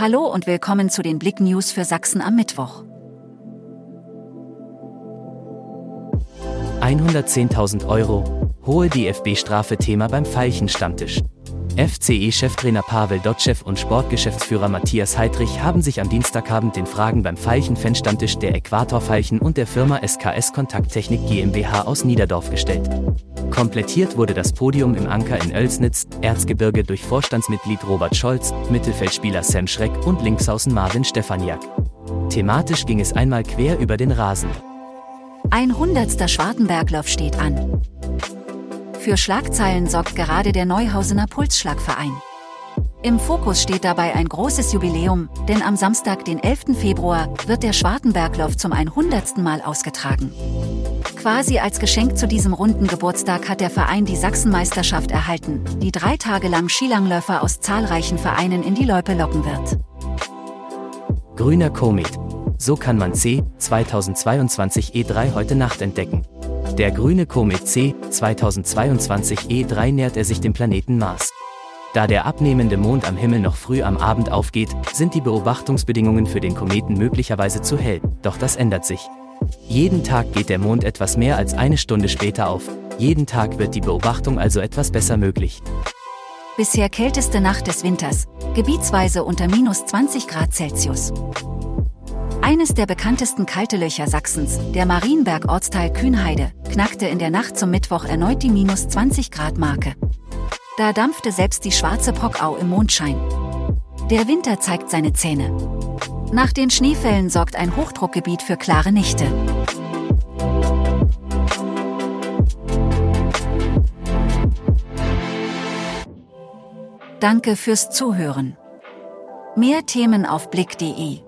Hallo und willkommen zu den Blick News für Sachsen am Mittwoch. 110.000 Euro, hohe DFB-Strafe Thema beim Veilchen-Stammtisch. FCE-Cheftrainer Pavel Dotschew und Sportgeschäftsführer Matthias Heidrich haben sich am Dienstagabend den Fragen beim Veilchen-Fanstammtisch der Äquator-Veilchen und der Firma SKS Kontakttechnik GmbH aus Niederdorf gestellt. Komplettiert wurde das Podium im Anker in Oelsnitz, Erzgebirge durch Vorstandsmitglied Robert Scholz, Mittelfeldspieler Sam Schreck und Linksaußen Marvin Stefaniak. Thematisch ging es einmal quer über den Rasen. Ein hundertster Schwartenberglauf steht an. Für Schlagzeilen sorgt gerade der Neuhausener Pulsschlagverein. Im Fokus steht dabei ein großes Jubiläum, denn am Samstag, den 11. Februar, wird der Schwartenberglauf zum 100. Mal ausgetragen. Quasi als Geschenk zu diesem runden Geburtstag hat der Verein die Sachsenmeisterschaft erhalten, die drei Tage lang Skilangläufer aus zahlreichen Vereinen in die Loipe locken wird. Grüner Komet. So kann man C 2022 E3 heute Nacht entdecken. Der grüne Komet C 2022 E3 nähert er sich dem Planeten Mars. Da der abnehmende Mond am Himmel noch früh am Abend aufgeht, sind die Beobachtungsbedingungen für den Kometen möglicherweise zu hell, doch das ändert sich. Jeden Tag geht der Mond etwas mehr als eine Stunde später auf, jeden Tag wird die Beobachtung also etwas besser möglich. Bisher kälteste Nacht des Winters, gebietsweise unter minus 20 Grad Celsius. Eines der bekanntesten kalte Löcher Sachsens, der Marienberg-Ortsteil Kühnheide, knackte in der Nacht zum Mittwoch erneut die minus 20 Grad Marke. Da dampfte selbst die schwarze Pockau im Mondschein. Der Winter zeigt seine Zähne. Nach den Schneefällen sorgt ein Hochdruckgebiet für klare Nächte. Danke fürs Zuhören. Mehr Themen auf blick.de